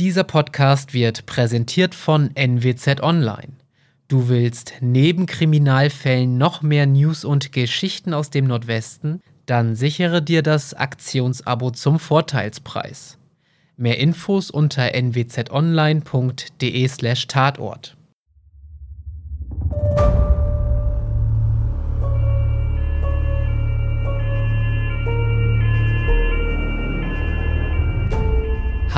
Dieser Podcast wird präsentiert von NWZ Online. Du willst neben Kriminalfällen noch mehr News und Geschichten aus dem Nordwesten? Dann sichere dir das Aktionsabo zum Vorteilspreis. Mehr Infos unter nwzonline.de/tatort.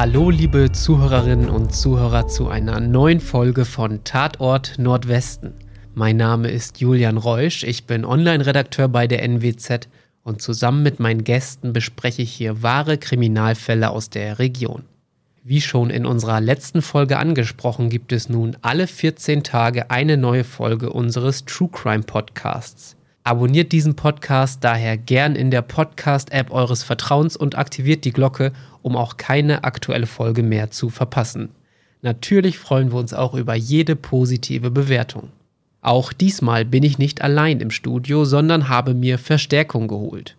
Hallo, liebe Zuhörerinnen und Zuhörer, zu einer neuen Folge von Tatort Nordwesten. Mein Name ist Julian Reusch, ich bin Online-Redakteur bei der NWZ und zusammen mit meinen Gästen bespreche ich hier wahre Kriminalfälle aus der Region. Wie schon in unserer letzten Folge angesprochen, gibt es nun alle 14 Tage eine neue Folge unseres True Crime Podcasts. Abonniert diesen Podcast daher gern in der Podcast-App eures Vertrauens und aktiviert die Glocke, um auch keine aktuelle Folge mehr zu verpassen. Natürlich freuen wir uns auch über jede positive Bewertung. Auch diesmal bin ich nicht allein im Studio, sondern habe mir Verstärkung geholt.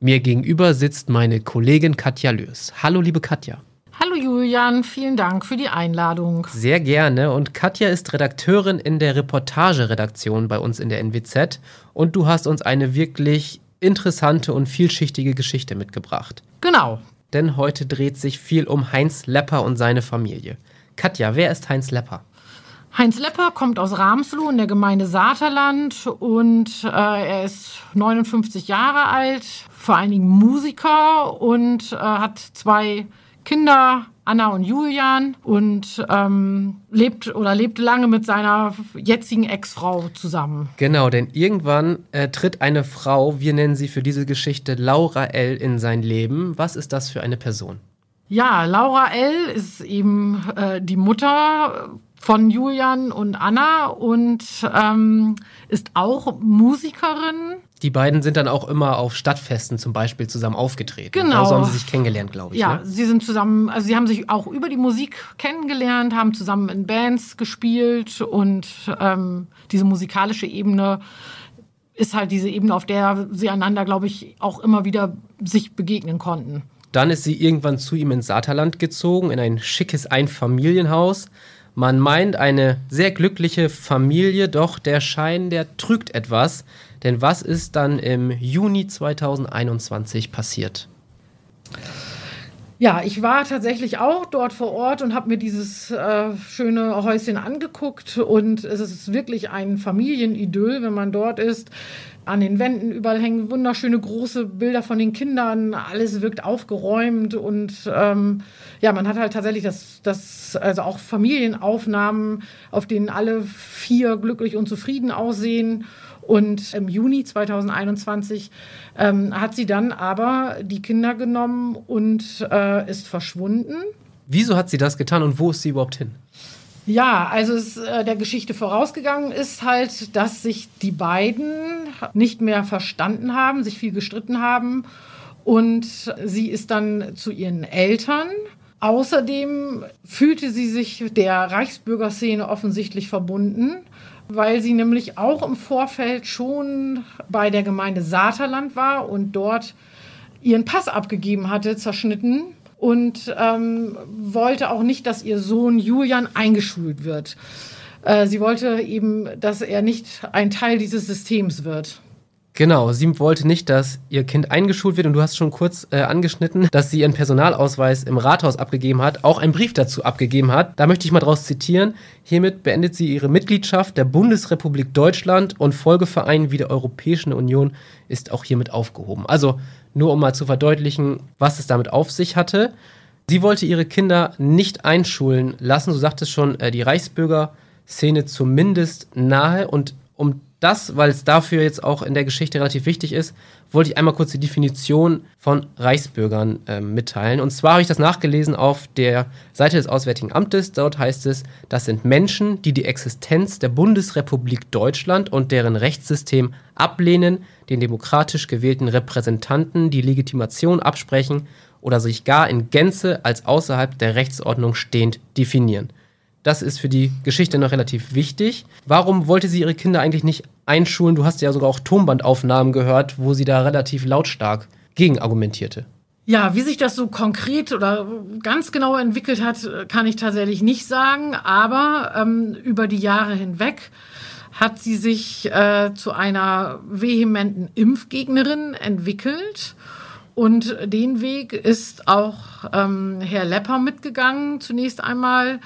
Mir gegenüber sitzt meine Kollegin Katja Lös. Hallo, liebe Katja. Hallo Julian, vielen Dank für die Einladung. Sehr gerne. Und Katja ist Redakteurin in der Reportageredaktion bei uns in der NWZ. Und du hast uns eine wirklich interessante und vielschichtige Geschichte mitgebracht. Genau. Denn heute dreht sich viel um Heinz Lepper und seine Familie. Katja, wer ist Heinz Lepper? Heinz Lepper kommt aus Ramsloh in der Gemeinde Saterland und äh, er ist 59 Jahre alt, vor allen Dingen Musiker und äh, hat zwei Kinder, Anna und Julian, und ähm, lebt oder lebte lange mit seiner jetzigen Ex-Frau zusammen. Genau, denn irgendwann äh, tritt eine Frau, wir nennen sie für diese Geschichte Laura L., in sein Leben. Was ist das für eine Person? Ja, Laura L. ist eben äh, die Mutter von Julian und Anna und ähm, ist auch Musikerin. Die beiden sind dann auch immer auf Stadtfesten zum Beispiel zusammen aufgetreten. Genau. So haben sie sich kennengelernt, glaube ich. Ja, ne? sie sind zusammen, also sie haben sich auch über die Musik kennengelernt, haben zusammen in Bands gespielt und ähm, diese musikalische Ebene ist halt diese Ebene, auf der sie einander, glaube ich, auch immer wieder sich begegnen konnten. Dann ist sie irgendwann zu ihm ins Saterland gezogen, in ein schickes Einfamilienhaus. Man meint eine sehr glückliche Familie, doch der Schein, der trügt etwas. Denn was ist dann im Juni 2021 passiert? Ja, ich war tatsächlich auch dort vor Ort und habe mir dieses äh, schöne Häuschen angeguckt. Und es ist wirklich ein Familienidyll, wenn man dort ist. An den Wänden überall hängen wunderschöne große Bilder von den Kindern. Alles wirkt aufgeräumt und ähm, ja, man hat halt tatsächlich das, das, also auch Familienaufnahmen, auf denen alle vier glücklich und zufrieden aussehen. Und im Juni 2021 ähm, hat sie dann aber die Kinder genommen und äh, ist verschwunden. Wieso hat sie das getan und wo ist sie überhaupt hin? Ja, also es, äh, der Geschichte vorausgegangen ist halt, dass sich die beiden nicht mehr verstanden haben, sich viel gestritten haben und sie ist dann zu ihren Eltern. Außerdem fühlte sie sich der Reichsbürgerszene offensichtlich verbunden, weil sie nämlich auch im Vorfeld schon bei der Gemeinde Saterland war und dort ihren Pass abgegeben hatte, zerschnitten und ähm, wollte auch nicht, dass ihr Sohn Julian eingeschult wird. Äh, sie wollte eben, dass er nicht ein Teil dieses Systems wird. Genau, sie wollte nicht, dass ihr Kind eingeschult wird und du hast schon kurz äh, angeschnitten, dass sie ihren Personalausweis im Rathaus abgegeben hat, auch einen Brief dazu abgegeben hat. Da möchte ich mal draus zitieren. Hiermit beendet sie ihre Mitgliedschaft der Bundesrepublik Deutschland und Folgeverein wie der Europäischen Union ist auch hiermit aufgehoben. Also nur um mal zu verdeutlichen, was es damit auf sich hatte. Sie wollte ihre Kinder nicht einschulen lassen, so sagt es schon äh, die Reichsbürgerszene zumindest nahe und das, weil es dafür jetzt auch in der Geschichte relativ wichtig ist, wollte ich einmal kurz die Definition von Reichsbürgern äh, mitteilen. Und zwar habe ich das nachgelesen auf der Seite des Auswärtigen Amtes. Dort heißt es, das sind Menschen, die die Existenz der Bundesrepublik Deutschland und deren Rechtssystem ablehnen, den demokratisch gewählten Repräsentanten die Legitimation absprechen oder sich gar in Gänze als außerhalb der Rechtsordnung stehend definieren. Das ist für die Geschichte noch relativ wichtig. Warum wollte sie ihre Kinder eigentlich nicht einschulen? Du hast ja sogar auch Tonbandaufnahmen gehört, wo sie da relativ lautstark gegen argumentierte. Ja, wie sich das so konkret oder ganz genau entwickelt hat, kann ich tatsächlich nicht sagen. Aber ähm, über die Jahre hinweg hat sie sich äh, zu einer vehementen Impfgegnerin entwickelt. Und den Weg ist auch ähm, Herr Lepper mitgegangen, zunächst einmal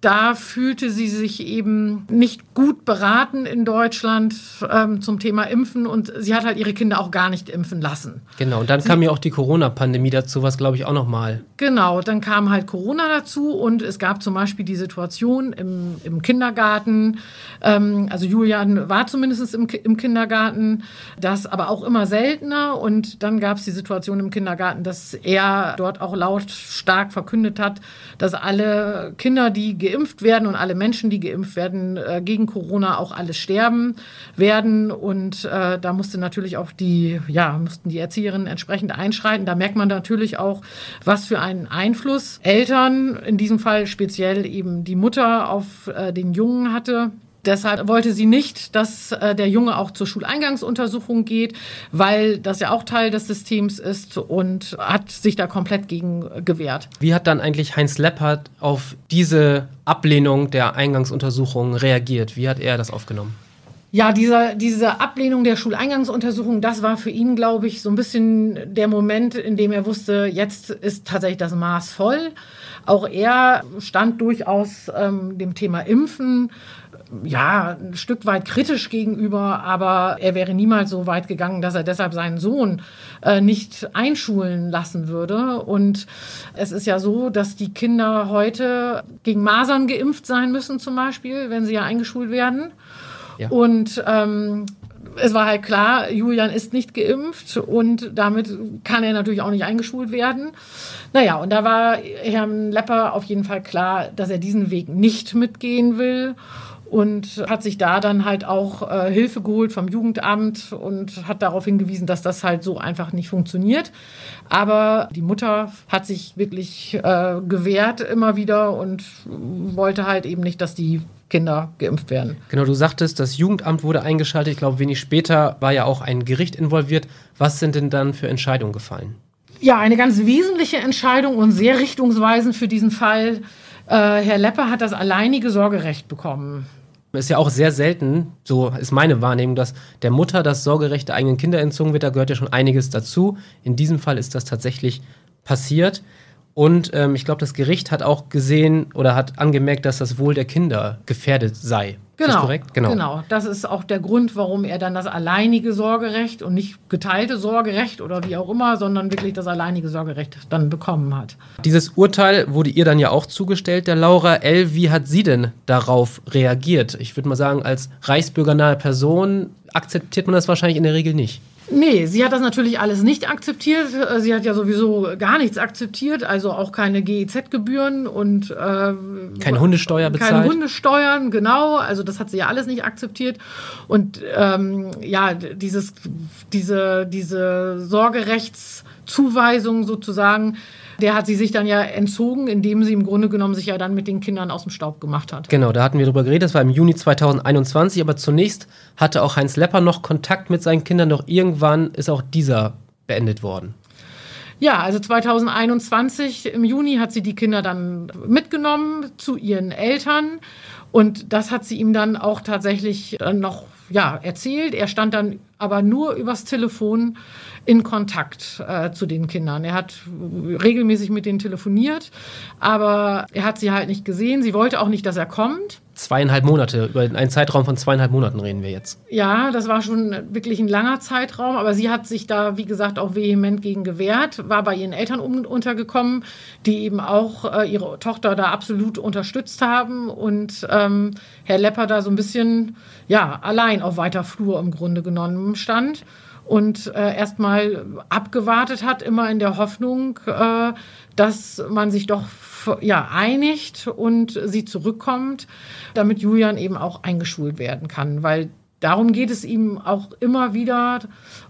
da fühlte sie sich eben nicht gut beraten in Deutschland ähm, zum Thema Impfen und sie hat halt ihre Kinder auch gar nicht impfen lassen. Genau, und dann sie, kam ja auch die Corona-Pandemie dazu, was glaube ich auch nochmal. Genau, dann kam halt Corona dazu und es gab zum Beispiel die Situation im, im Kindergarten, ähm, also Julian war zumindest im, im Kindergarten, das aber auch immer seltener und dann gab es die Situation im Kindergarten, dass er dort auch lautstark verkündet hat, dass alle Kinder, die geimpft werden und alle Menschen, die geimpft werden, äh, gegen Corona auch alle sterben werden. Und äh, da musste natürlich auch die, ja, mussten die Erzieherinnen entsprechend einschreiten. Da merkt man natürlich auch, was für einen Einfluss Eltern, in diesem Fall speziell eben die Mutter, auf äh, den Jungen hatte. Deshalb wollte sie nicht, dass äh, der Junge auch zur Schuleingangsuntersuchung geht, weil das ja auch Teil des Systems ist und hat sich da komplett gegen gewehrt. Wie hat dann eigentlich Heinz Leppert auf diese Ablehnung der Eingangsuntersuchung reagiert? Wie hat er das aufgenommen? Ja, diese, diese Ablehnung der Schuleingangsuntersuchung, das war für ihn, glaube ich, so ein bisschen der Moment, in dem er wusste, jetzt ist tatsächlich das Maß voll. Auch er stand durchaus ähm, dem Thema Impfen ja, ein Stück weit kritisch gegenüber, aber er wäre niemals so weit gegangen, dass er deshalb seinen Sohn äh, nicht einschulen lassen würde. Und es ist ja so, dass die Kinder heute gegen Masern geimpft sein müssen, zum Beispiel, wenn sie ja eingeschult werden. Ja. Und ähm, es war halt klar, Julian ist nicht geimpft und damit kann er natürlich auch nicht eingeschult werden. Naja, und da war Herrn Lepper auf jeden Fall klar, dass er diesen Weg nicht mitgehen will und hat sich da dann halt auch äh, Hilfe geholt vom Jugendamt und hat darauf hingewiesen, dass das halt so einfach nicht funktioniert. Aber die Mutter hat sich wirklich äh, gewehrt immer wieder und wollte halt eben nicht, dass die Kinder geimpft werden. Genau, du sagtest, das Jugendamt wurde eingeschaltet. Ich glaube, wenig später war ja auch ein Gericht involviert. Was sind denn dann für Entscheidungen gefallen? Ja, eine ganz wesentliche Entscheidung und sehr richtungsweisend für diesen Fall. Äh, Herr Lepper hat das alleinige Sorgerecht bekommen ist ja auch sehr selten, so ist meine Wahrnehmung, dass der Mutter das Sorgerecht der eigenen Kinder entzogen wird. Da gehört ja schon einiges dazu. In diesem Fall ist das tatsächlich passiert. Und ähm, ich glaube, das Gericht hat auch gesehen oder hat angemerkt, dass das Wohl der Kinder gefährdet sei. Genau, ist das korrekt? Genau. genau. Das ist auch der Grund, warum er dann das alleinige Sorgerecht und nicht geteilte Sorgerecht oder wie auch immer, sondern wirklich das alleinige Sorgerecht dann bekommen hat. Dieses Urteil wurde ihr dann ja auch zugestellt, der Laura L. Wie hat sie denn darauf reagiert? Ich würde mal sagen, als reichsbürgernahe Person akzeptiert man das wahrscheinlich in der Regel nicht. Nee, sie hat das natürlich alles nicht akzeptiert. Sie hat ja sowieso gar nichts akzeptiert, also auch keine GEZ-Gebühren und äh, keine Hundesteuer bezahlt. Keine Hundesteuern, genau. Also das hat sie ja alles nicht akzeptiert. Und ähm, ja, dieses, diese, diese Sorgerechtszuweisung sozusagen der hat sie sich dann ja entzogen, indem sie im Grunde genommen sich ja dann mit den Kindern aus dem Staub gemacht hat. Genau, da hatten wir drüber geredet, das war im Juni 2021, aber zunächst hatte auch Heinz Lepper noch Kontakt mit seinen Kindern, doch irgendwann ist auch dieser beendet worden. Ja, also 2021 im Juni hat sie die Kinder dann mitgenommen zu ihren Eltern und das hat sie ihm dann auch tatsächlich noch ja, erzählt. Er stand dann aber nur übers Telefon in Kontakt äh, zu den Kindern. Er hat regelmäßig mit denen telefoniert, aber er hat sie halt nicht gesehen. Sie wollte auch nicht, dass er kommt. Zweieinhalb Monate, über einen Zeitraum von zweieinhalb Monaten reden wir jetzt. Ja, das war schon wirklich ein langer Zeitraum, aber sie hat sich da, wie gesagt, auch vehement gegen gewehrt, war bei ihren Eltern untergekommen, die eben auch äh, ihre Tochter da absolut unterstützt haben und ähm, Herr Lepper da so ein bisschen, ja, allein auf weiter Flur im Grunde genommen stand und äh, erstmal abgewartet hat, immer in der Hoffnung, äh, dass man sich doch ja, einigt und sie zurückkommt, damit Julian eben auch eingeschult werden kann, weil darum geht es ihm auch immer wieder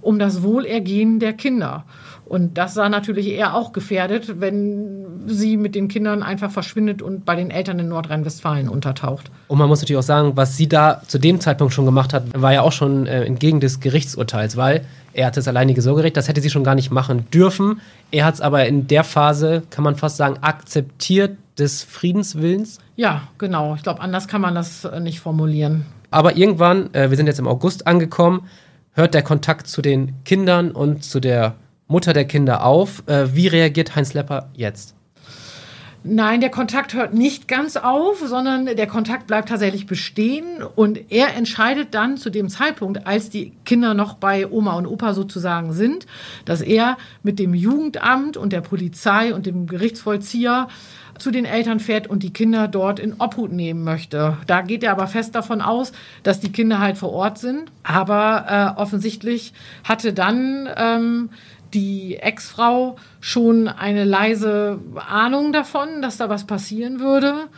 um das Wohlergehen der Kinder. Und das sah natürlich er auch gefährdet, wenn sie mit den Kindern einfach verschwindet und bei den Eltern in Nordrhein-Westfalen untertaucht. Und man muss natürlich auch sagen, was sie da zu dem Zeitpunkt schon gemacht hat, war ja auch schon äh, entgegen des Gerichtsurteils, weil er hatte das alleinige Sorgerecht, das hätte sie schon gar nicht machen dürfen. Er hat es aber in der Phase, kann man fast sagen, akzeptiert des Friedenswillens. Ja, genau. Ich glaube, anders kann man das äh, nicht formulieren. Aber irgendwann, äh, wir sind jetzt im August angekommen, hört der Kontakt zu den Kindern und zu der Mutter der Kinder auf. Äh, wie reagiert Heinz Lepper jetzt? Nein, der Kontakt hört nicht ganz auf, sondern der Kontakt bleibt tatsächlich bestehen und er entscheidet dann zu dem Zeitpunkt, als die Kinder noch bei Oma und Opa sozusagen sind, dass er mit dem Jugendamt und der Polizei und dem Gerichtsvollzieher zu den Eltern fährt und die Kinder dort in Obhut nehmen möchte. Da geht er aber fest davon aus, dass die Kinder halt vor Ort sind. Aber äh, offensichtlich hatte dann ähm, die Ex-Frau schon eine leise Ahnung davon, dass da was passieren würde.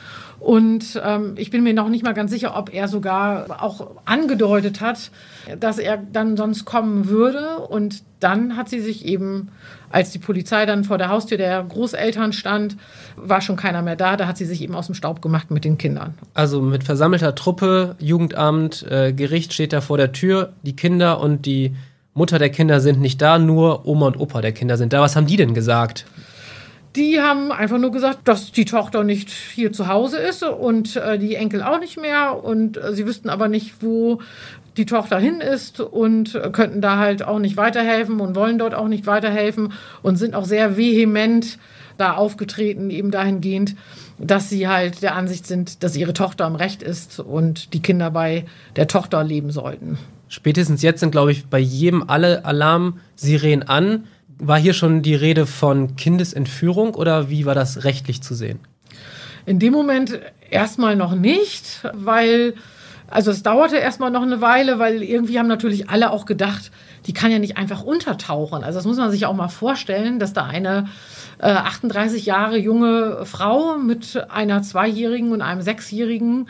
Und ähm, ich bin mir noch nicht mal ganz sicher, ob er sogar auch angedeutet hat, dass er dann sonst kommen würde. Und dann hat sie sich eben, als die Polizei dann vor der Haustür der Großeltern stand, war schon keiner mehr da. Da hat sie sich eben aus dem Staub gemacht mit den Kindern. Also mit versammelter Truppe, Jugendamt, äh, Gericht steht da vor der Tür, die Kinder und die Mutter der Kinder sind nicht da, nur Oma und Opa der Kinder sind da. Was haben die denn gesagt? Die haben einfach nur gesagt, dass die Tochter nicht hier zu Hause ist und äh, die Enkel auch nicht mehr. Und äh, sie wüssten aber nicht, wo die Tochter hin ist und äh, könnten da halt auch nicht weiterhelfen und wollen dort auch nicht weiterhelfen und sind auch sehr vehement da aufgetreten, eben dahingehend, dass sie halt der Ansicht sind, dass ihre Tochter im Recht ist und die Kinder bei der Tochter leben sollten. Spätestens jetzt sind, glaube ich, bei jedem alle Alarmsirenen an. War hier schon die Rede von Kindesentführung oder wie war das rechtlich zu sehen? In dem Moment erstmal noch nicht, weil, also es dauerte erstmal noch eine Weile, weil irgendwie haben natürlich alle auch gedacht, die kann ja nicht einfach untertauchen. Also das muss man sich auch mal vorstellen, dass da eine äh, 38 Jahre junge Frau mit einer Zweijährigen und einem Sechsjährigen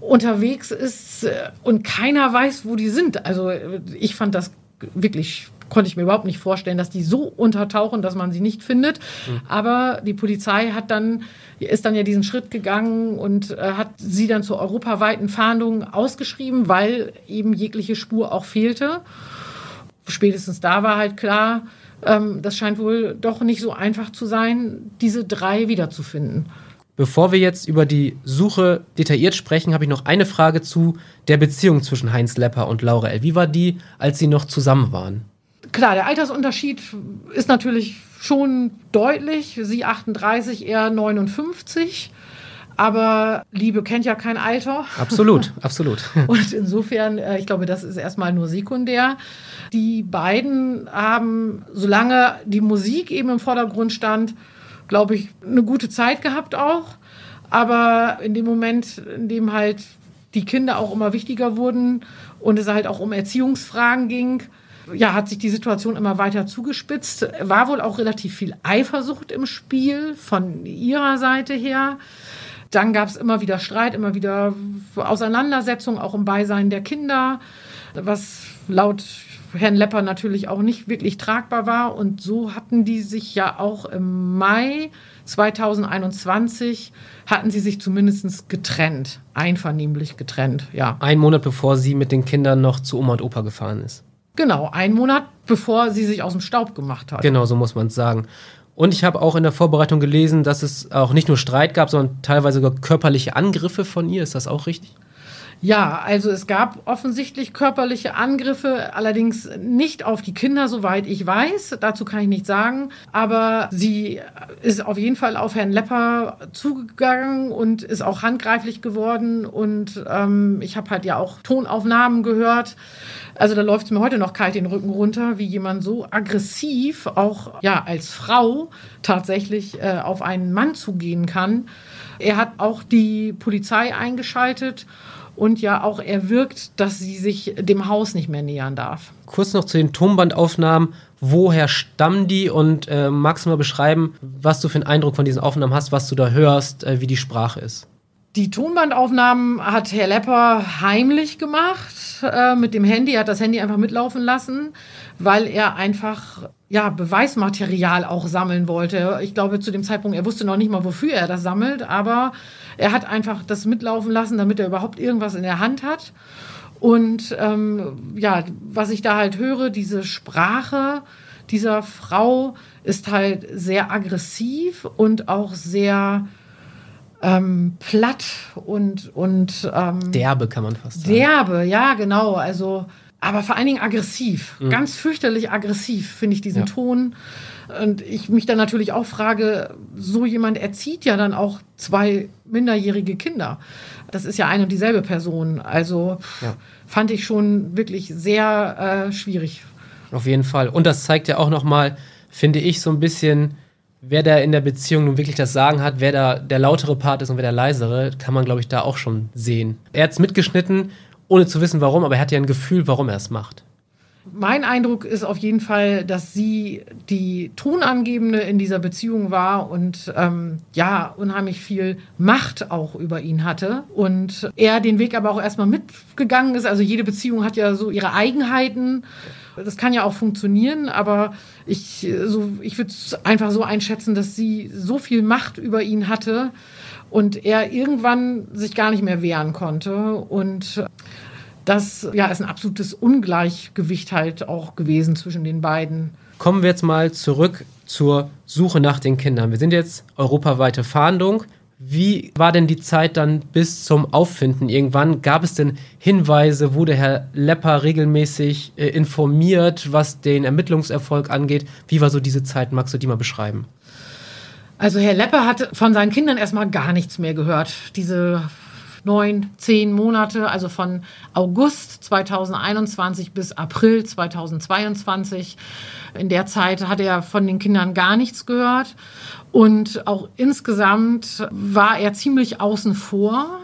unterwegs ist äh, und keiner weiß, wo die sind. Also ich fand das wirklich konnte ich mir überhaupt nicht vorstellen, dass die so untertauchen, dass man sie nicht findet. Mhm. Aber die Polizei hat dann, ist dann ja diesen Schritt gegangen und äh, hat sie dann zur europaweiten Fahndung ausgeschrieben, weil eben jegliche Spur auch fehlte. Spätestens da war halt klar, ähm, das scheint wohl doch nicht so einfach zu sein, diese drei wiederzufinden. Bevor wir jetzt über die Suche detailliert sprechen, habe ich noch eine Frage zu der Beziehung zwischen Heinz Lepper und Laura L. Wie war die, als sie noch zusammen waren? Klar, der Altersunterschied ist natürlich schon deutlich. Sie 38, er 59. Aber Liebe kennt ja kein Alter. Absolut, absolut. Und insofern, äh, ich glaube, das ist erstmal nur sekundär. Die beiden haben, solange die Musik eben im Vordergrund stand, glaube ich, eine gute Zeit gehabt auch. Aber in dem Moment, in dem halt die Kinder auch immer wichtiger wurden und es halt auch um Erziehungsfragen ging, ja, hat sich die Situation immer weiter zugespitzt. War wohl auch relativ viel Eifersucht im Spiel von ihrer Seite her. Dann gab es immer wieder Streit, immer wieder Auseinandersetzungen, auch im Beisein der Kinder, was laut Herrn Lepper natürlich auch nicht wirklich tragbar war. Und so hatten die sich ja auch im Mai 2021 hatten sie sich zumindest getrennt, einvernehmlich getrennt, ja. Ein Monat bevor sie mit den Kindern noch zu Oma und Opa gefahren ist. Genau, ein Monat bevor sie sich aus dem Staub gemacht hat. Genau, so muss man es sagen. Und ich habe auch in der Vorbereitung gelesen, dass es auch nicht nur Streit gab, sondern teilweise sogar körperliche Angriffe von ihr. Ist das auch richtig? Ja, also es gab offensichtlich körperliche Angriffe, allerdings nicht auf die Kinder, soweit ich weiß. Dazu kann ich nichts sagen. Aber sie ist auf jeden Fall auf Herrn Lepper zugegangen und ist auch handgreiflich geworden. Und ähm, ich habe halt ja auch Tonaufnahmen gehört. Also da läuft es mir heute noch kalt den Rücken runter, wie jemand so aggressiv auch ja als Frau tatsächlich äh, auf einen Mann zugehen kann. Er hat auch die Polizei eingeschaltet und ja auch erwirkt, dass sie sich dem Haus nicht mehr nähern darf. Kurz noch zu den Tonbandaufnahmen. Woher stammen die und äh, magst du mal beschreiben, was du für einen Eindruck von diesen Aufnahmen hast, was du da hörst, äh, wie die Sprache ist? Die Tonbandaufnahmen hat Herr Lepper heimlich gemacht äh, mit dem Handy. Er hat das Handy einfach mitlaufen lassen, weil er einfach ja, Beweismaterial auch sammeln wollte. Ich glaube, zu dem Zeitpunkt, er wusste noch nicht mal, wofür er das sammelt, aber er hat einfach das mitlaufen lassen, damit er überhaupt irgendwas in der Hand hat. Und ähm, ja, was ich da halt höre, diese Sprache dieser Frau ist halt sehr aggressiv und auch sehr ähm, platt und, und ähm, derbe, kann man fast sagen. Derbe, ja, genau. Also, aber vor allen Dingen aggressiv. Mhm. Ganz fürchterlich aggressiv, finde ich diesen ja. Ton. Und ich mich dann natürlich auch frage, so jemand erzieht ja dann auch zwei minderjährige Kinder. Das ist ja eine und dieselbe Person. Also ja. fand ich schon wirklich sehr äh, schwierig. Auf jeden Fall. Und das zeigt ja auch nochmal, finde ich, so ein bisschen, wer da in der Beziehung nun wirklich das Sagen hat, wer da der lautere Part ist und wer der leisere, kann man, glaube ich, da auch schon sehen. Er hat es mitgeschnitten, ohne zu wissen, warum, aber er hat ja ein Gefühl, warum er es macht. Mein Eindruck ist auf jeden Fall, dass sie die Tonangebende in dieser Beziehung war und ähm, ja, unheimlich viel Macht auch über ihn hatte. Und er den Weg aber auch erstmal mitgegangen ist. Also jede Beziehung hat ja so ihre Eigenheiten. Das kann ja auch funktionieren, aber ich, so, ich würde es einfach so einschätzen, dass sie so viel Macht über ihn hatte und er irgendwann sich gar nicht mehr wehren konnte. Und das ja, ist ein absolutes Ungleichgewicht halt auch gewesen zwischen den beiden. Kommen wir jetzt mal zurück zur Suche nach den Kindern. Wir sind jetzt europaweite Fahndung. Wie war denn die Zeit dann bis zum Auffinden irgendwann? Gab es denn Hinweise? Wurde Herr Lepper regelmäßig äh, informiert, was den Ermittlungserfolg angeht? Wie war so diese Zeit? Magst du die mal beschreiben? Also Herr Lepper hat von seinen Kindern erstmal gar nichts mehr gehört. Diese neun, zehn Monate, also von August 2021 bis April 2022. In der Zeit hat er von den Kindern gar nichts gehört. Und auch insgesamt war er ziemlich außen vor.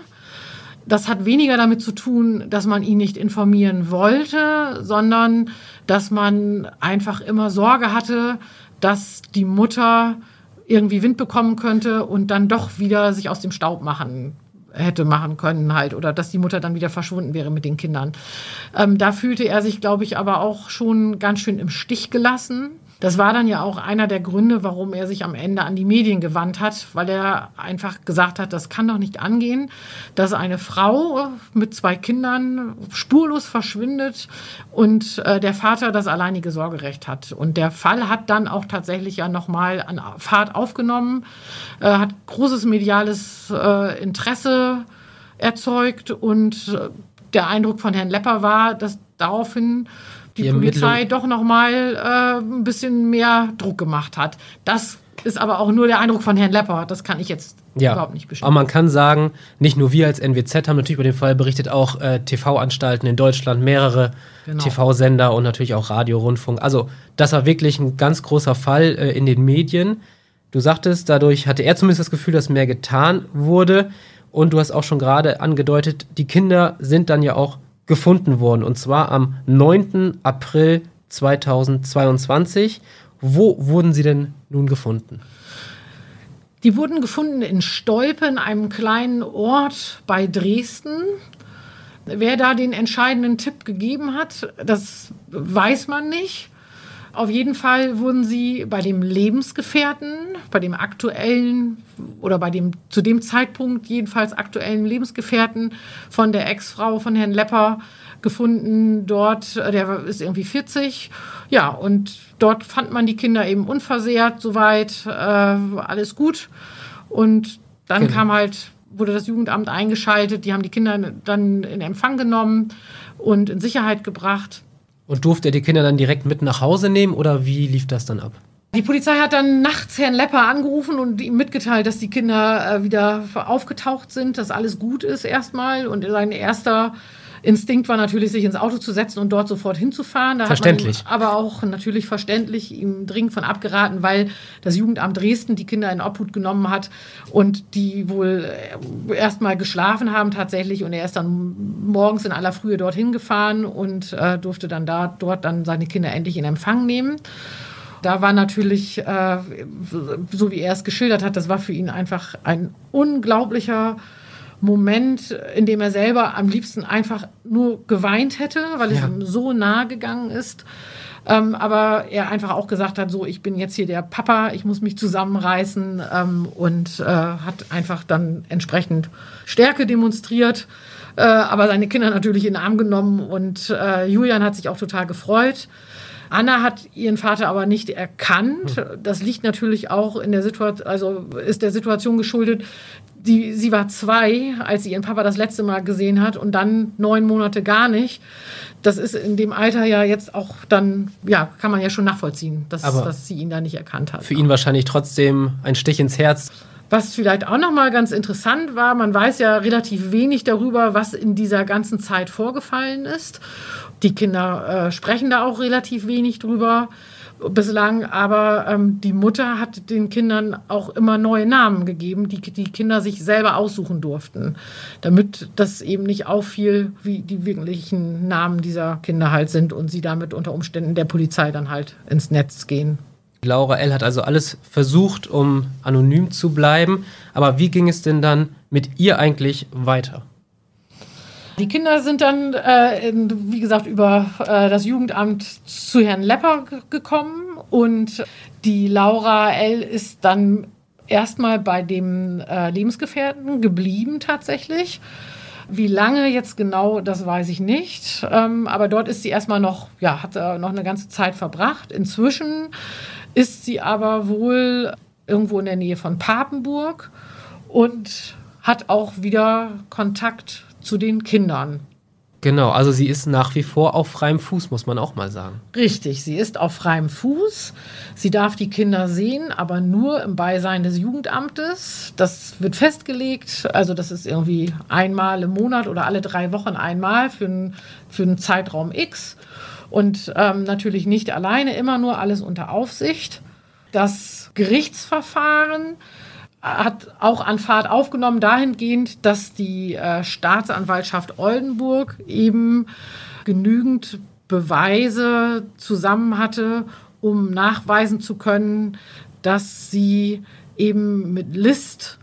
Das hat weniger damit zu tun, dass man ihn nicht informieren wollte, sondern dass man einfach immer Sorge hatte, dass die Mutter irgendwie Wind bekommen könnte und dann doch wieder sich aus dem Staub machen hätte machen können halt oder dass die Mutter dann wieder verschwunden wäre mit den Kindern. Ähm, da fühlte er sich, glaube ich, aber auch schon ganz schön im Stich gelassen. Das war dann ja auch einer der Gründe, warum er sich am Ende an die Medien gewandt hat, weil er einfach gesagt hat, das kann doch nicht angehen, dass eine Frau mit zwei Kindern spurlos verschwindet und äh, der Vater das alleinige Sorgerecht hat. Und der Fall hat dann auch tatsächlich ja nochmal an Fahrt aufgenommen, äh, hat großes mediales äh, Interesse erzeugt und äh, der Eindruck von Herrn Lepper war, dass daraufhin die, Polizei doch noch mal äh, ein bisschen mehr Druck gemacht hat. Das ist aber auch nur der Eindruck von Herrn Lepper. Das kann ich jetzt ja. überhaupt nicht bestimmen. Aber man kann sagen, nicht nur wir als NWZ haben natürlich über den Fall berichtet, auch äh, TV-Anstalten in Deutschland, mehrere genau. TV-Sender und natürlich auch Radio, Rundfunk. Also das war wirklich ein ganz großer Fall äh, in den Medien. Du sagtest, dadurch hatte er zumindest das Gefühl, dass mehr getan wurde. Und du hast auch schon gerade angedeutet, die Kinder sind dann ja auch gefunden worden. Und zwar am 9. April 2022. Wo wurden sie denn nun gefunden? Die wurden gefunden in Stolpen, einem kleinen Ort bei Dresden. Wer da den entscheidenden Tipp gegeben hat, das weiß man nicht. Auf jeden Fall wurden sie bei dem Lebensgefährten, bei dem aktuellen oder bei dem zu dem Zeitpunkt jedenfalls aktuellen Lebensgefährten von der Ex-Frau von Herrn Lepper gefunden. Dort, der ist irgendwie 40. Ja, und dort fand man die Kinder eben unversehrt, soweit, äh, alles gut. Und dann genau. kam halt, wurde das Jugendamt eingeschaltet, die haben die Kinder dann in Empfang genommen und in Sicherheit gebracht. Und durfte er die Kinder dann direkt mit nach Hause nehmen oder wie lief das dann ab? Die Polizei hat dann nachts Herrn Lepper angerufen und ihm mitgeteilt, dass die Kinder äh, wieder aufgetaucht sind, dass alles gut ist erstmal. Und sein erster Instinkt war natürlich, sich ins Auto zu setzen und dort sofort hinzufahren. Da verständlich. aber auch natürlich verständlich ihm dringend von abgeraten, weil das Jugendamt Dresden die Kinder in Obhut genommen hat und die wohl äh, erstmal geschlafen haben tatsächlich. Und er ist dann morgens in aller Frühe dorthin gefahren und äh, durfte dann da dort dann seine Kinder endlich in Empfang nehmen da war natürlich, äh, so wie er es geschildert hat, das war für ihn einfach ein unglaublicher Moment, in dem er selber am liebsten einfach nur geweint hätte, weil es ihm so nahe gegangen ist. Ähm, aber er einfach auch gesagt hat, so, ich bin jetzt hier der Papa, ich muss mich zusammenreißen ähm, und äh, hat einfach dann entsprechend Stärke demonstriert, äh, aber seine Kinder natürlich in den Arm genommen und äh, Julian hat sich auch total gefreut. Anna hat ihren Vater aber nicht erkannt. Das liegt natürlich auch in der Situation, also ist der Situation geschuldet. Die, sie war zwei, als sie ihren Papa das letzte Mal gesehen hat und dann neun Monate gar nicht. Das ist in dem Alter ja jetzt auch dann, ja, kann man ja schon nachvollziehen, dass, dass sie ihn da nicht erkannt hat. Für ihn wahrscheinlich trotzdem ein Stich ins Herz. Was vielleicht auch nochmal ganz interessant war, man weiß ja relativ wenig darüber, was in dieser ganzen Zeit vorgefallen ist. Die Kinder äh, sprechen da auch relativ wenig drüber bislang, aber ähm, die Mutter hat den Kindern auch immer neue Namen gegeben, die die Kinder sich selber aussuchen durften, damit das eben nicht auffiel, wie die wirklichen Namen dieser Kinder halt sind und sie damit unter Umständen der Polizei dann halt ins Netz gehen. Laura L. hat also alles versucht, um anonym zu bleiben. Aber wie ging es denn dann mit ihr eigentlich weiter? Die Kinder sind dann, äh, wie gesagt, über äh, das Jugendamt zu Herrn Lepper gekommen und die Laura L. ist dann erstmal bei dem äh, Lebensgefährten geblieben tatsächlich. Wie lange jetzt genau, das weiß ich nicht. Ähm, aber dort ist sie erstmal noch, ja, hat noch eine ganze Zeit verbracht. Inzwischen ist sie aber wohl irgendwo in der Nähe von Papenburg und hat auch wieder Kontakt zu den Kindern. Genau, also sie ist nach wie vor auf freiem Fuß, muss man auch mal sagen. Richtig, sie ist auf freiem Fuß. Sie darf die Kinder sehen, aber nur im Beisein des Jugendamtes. Das wird festgelegt, also das ist irgendwie einmal im Monat oder alle drei Wochen einmal für, einen, für einen Zeitraum X. Und ähm, natürlich nicht alleine, immer nur alles unter Aufsicht. Das Gerichtsverfahren hat auch an Fahrt aufgenommen dahingehend, dass die äh, Staatsanwaltschaft Oldenburg eben genügend Beweise zusammen hatte, um nachweisen zu können, dass sie eben mit List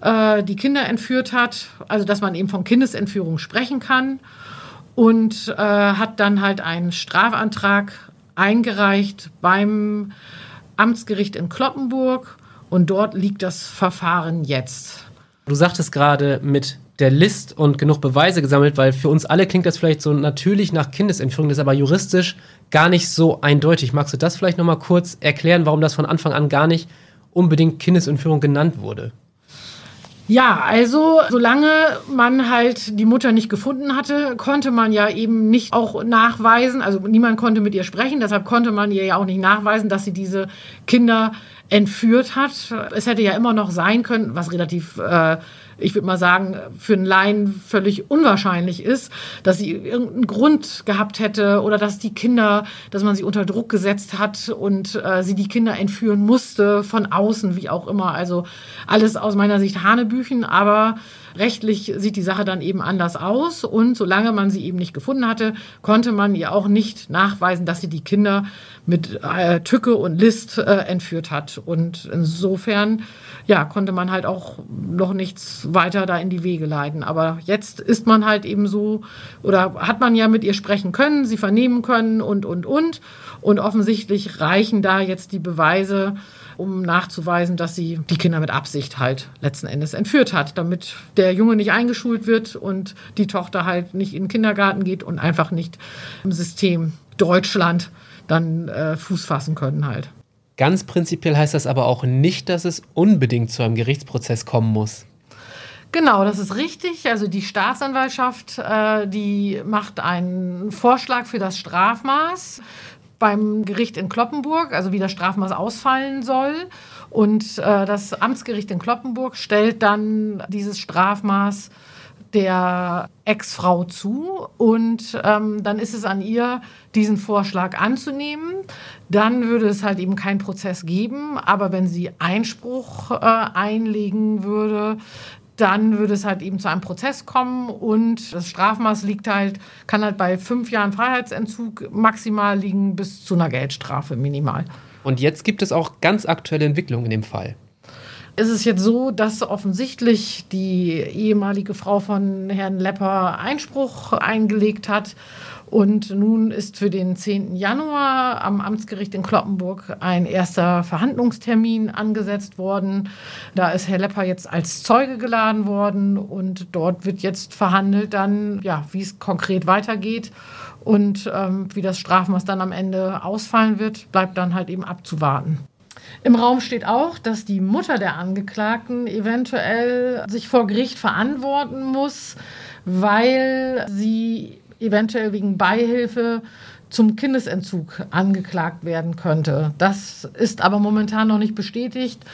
äh, die Kinder entführt hat, also dass man eben von Kindesentführung sprechen kann und äh, hat dann halt einen Strafantrag eingereicht beim Amtsgericht in Kloppenburg und dort liegt das Verfahren jetzt. Du sagtest gerade mit der List und genug Beweise gesammelt, weil für uns alle klingt das vielleicht so natürlich nach Kindesentführung, das ist aber juristisch gar nicht so eindeutig. Magst du das vielleicht noch mal kurz erklären, warum das von Anfang an gar nicht unbedingt Kindesentführung genannt wurde? Ja, also solange man halt die Mutter nicht gefunden hatte, konnte man ja eben nicht auch nachweisen, also niemand konnte mit ihr sprechen, deshalb konnte man ihr ja auch nicht nachweisen, dass sie diese Kinder entführt hat. Es hätte ja immer noch sein können, was relativ, äh, ich würde mal sagen, für einen Laien völlig unwahrscheinlich ist, dass sie irgendeinen Grund gehabt hätte oder dass die Kinder, dass man sie unter Druck gesetzt hat und äh, sie die Kinder entführen musste von außen, wie auch immer. Also alles aus meiner Sicht Hanebüchen, aber Rechtlich sieht die Sache dann eben anders aus und solange man sie eben nicht gefunden hatte, konnte man ihr auch nicht nachweisen, dass sie die Kinder mit äh, Tücke und List äh, entführt hat. Und insofern ja, konnte man halt auch noch nichts weiter da in die Wege leiten. Aber jetzt ist man halt eben so, oder hat man ja mit ihr sprechen können, sie vernehmen können und, und, und. Und offensichtlich reichen da jetzt die Beweise, um nachzuweisen, dass sie die Kinder mit Absicht halt letzten Endes entführt hat, damit der Junge nicht eingeschult wird und die Tochter halt nicht in den Kindergarten geht und einfach nicht im System Deutschland dann äh, Fuß fassen können halt. Ganz prinzipiell heißt das aber auch nicht, dass es unbedingt zu einem Gerichtsprozess kommen muss. Genau, das ist richtig. Also die Staatsanwaltschaft, äh, die macht einen Vorschlag für das Strafmaß beim Gericht in Kloppenburg, also wie das Strafmaß ausfallen soll. Und äh, das Amtsgericht in Kloppenburg stellt dann dieses Strafmaß der Ex-Frau zu und ähm, dann ist es an ihr, diesen Vorschlag anzunehmen. Dann würde es halt eben keinen Prozess geben, aber wenn sie Einspruch äh, einlegen würde, dann würde es halt eben zu einem Prozess kommen und das Strafmaß liegt halt, kann halt bei fünf Jahren Freiheitsentzug maximal liegen bis zu einer Geldstrafe minimal. Und jetzt gibt es auch ganz aktuelle Entwicklungen in dem Fall. Ist es jetzt so, dass offensichtlich die ehemalige Frau von Herrn Lepper Einspruch eingelegt hat. Und nun ist für den 10. Januar am Amtsgericht in Kloppenburg ein erster Verhandlungstermin angesetzt worden. Da ist Herr Lepper jetzt als Zeuge geladen worden und dort wird jetzt verhandelt dann, ja, wie es konkret weitergeht. Und ähm, wie das Strafmaß dann am Ende ausfallen wird, bleibt dann halt eben abzuwarten. Im Raum steht auch, dass die Mutter der Angeklagten eventuell sich vor Gericht verantworten muss, weil sie eventuell wegen Beihilfe zum Kindesentzug angeklagt werden könnte. Das ist aber momentan noch nicht bestätigt,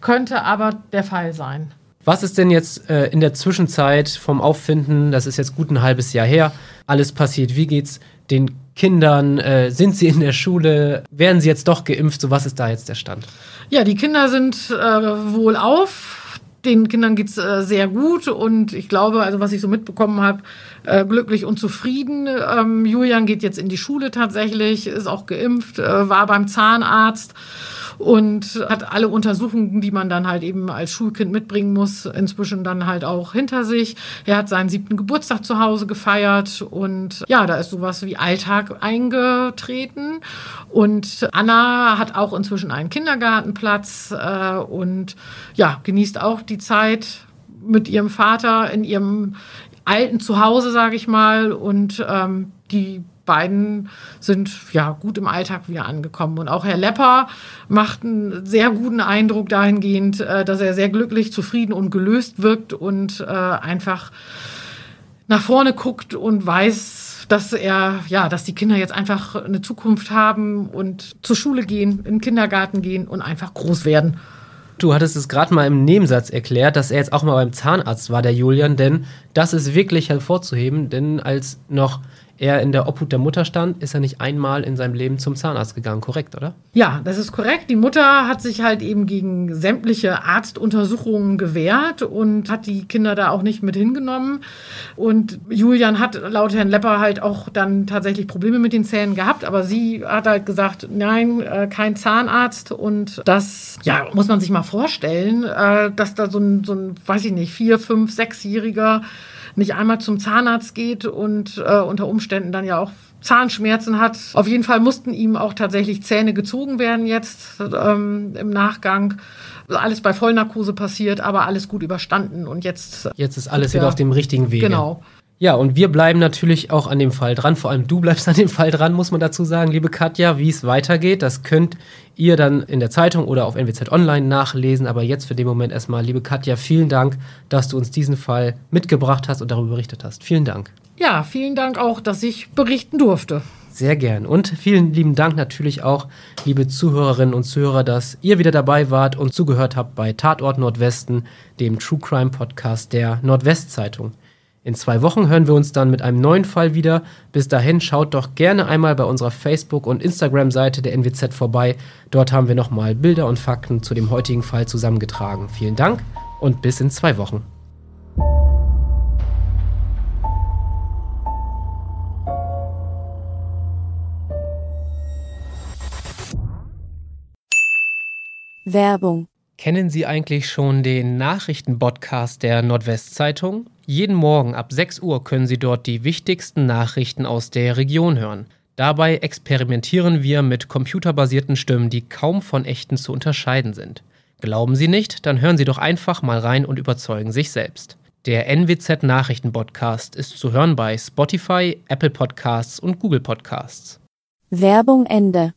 könnte aber der Fall sein. Was ist denn jetzt äh, in der Zwischenzeit vom Auffinden, das ist jetzt gut ein halbes Jahr her, alles passiert? Wie geht's den Kindern? Äh, sind sie in der Schule? Werden sie jetzt doch geimpft? So was ist da jetzt der Stand? Ja, die Kinder sind äh, wohl auf. Den Kindern geht es äh, sehr gut und ich glaube, also was ich so mitbekommen habe, äh, glücklich und zufrieden. Ähm, Julian geht jetzt in die Schule tatsächlich, ist auch geimpft, äh, war beim Zahnarzt und hat alle Untersuchungen, die man dann halt eben als Schulkind mitbringen muss, inzwischen dann halt auch hinter sich. Er hat seinen siebten Geburtstag zu Hause gefeiert und ja, da ist sowas wie Alltag eingetreten. Und Anna hat auch inzwischen einen Kindergartenplatz äh, und ja, genießt auch die Zeit mit ihrem Vater in ihrem alten Zuhause, sage ich mal. Und ähm, die beiden sind ja gut im Alltag wieder angekommen. Und auch Herr Lepper macht einen sehr guten Eindruck dahingehend, äh, dass er sehr glücklich, zufrieden und gelöst wirkt und äh, einfach nach vorne guckt und weiß, dass er, ja, dass die Kinder jetzt einfach eine Zukunft haben und zur Schule gehen, in den Kindergarten gehen und einfach groß werden. Du hattest es gerade mal im Nebensatz erklärt, dass er jetzt auch mal beim Zahnarzt war, der Julian, denn das ist wirklich hervorzuheben, denn als noch er in der Obhut der Mutter stand, ist er nicht einmal in seinem Leben zum Zahnarzt gegangen, korrekt, oder? Ja, das ist korrekt. Die Mutter hat sich halt eben gegen sämtliche Arztuntersuchungen gewehrt und hat die Kinder da auch nicht mit hingenommen. Und Julian hat laut Herrn Lepper halt auch dann tatsächlich Probleme mit den Zähnen gehabt, aber sie hat halt gesagt, nein, äh, kein Zahnarzt. Und das, ja, muss man sich mal vorstellen, äh, dass da so ein, so ein, weiß ich nicht, vier, fünf, sechsjähriger nicht einmal zum Zahnarzt geht und äh, unter Umständen dann ja auch Zahnschmerzen hat. Auf jeden Fall mussten ihm auch tatsächlich Zähne gezogen werden jetzt ähm, im Nachgang. Alles bei Vollnarkose passiert, aber alles gut überstanden und jetzt. Jetzt ist alles wieder auf dem richtigen Weg. Genau. Ja, und wir bleiben natürlich auch an dem Fall dran. Vor allem du bleibst an dem Fall dran, muss man dazu sagen, liebe Katja, wie es weitergeht. Das könnt ihr dann in der Zeitung oder auf NWZ Online nachlesen. Aber jetzt für den Moment erstmal, liebe Katja, vielen Dank, dass du uns diesen Fall mitgebracht hast und darüber berichtet hast. Vielen Dank. Ja, vielen Dank auch, dass ich berichten durfte. Sehr gern. Und vielen lieben Dank natürlich auch, liebe Zuhörerinnen und Zuhörer, dass ihr wieder dabei wart und zugehört habt bei Tatort Nordwesten, dem True Crime Podcast der Nordwestzeitung. In zwei Wochen hören wir uns dann mit einem neuen Fall wieder. Bis dahin schaut doch gerne einmal bei unserer Facebook- und Instagram-Seite der NWZ vorbei. Dort haben wir nochmal Bilder und Fakten zu dem heutigen Fall zusammengetragen. Vielen Dank und bis in zwei Wochen. Werbung. Kennen Sie eigentlich schon den Nachrichtenpodcast der Nordwestzeitung? Jeden Morgen ab 6 Uhr können Sie dort die wichtigsten Nachrichten aus der Region hören. Dabei experimentieren wir mit computerbasierten Stimmen, die kaum von echten zu unterscheiden sind. Glauben Sie nicht? Dann hören Sie doch einfach mal rein und überzeugen sich selbst. Der NWZ Nachrichten Podcast ist zu hören bei Spotify, Apple Podcasts und Google Podcasts. Werbung Ende.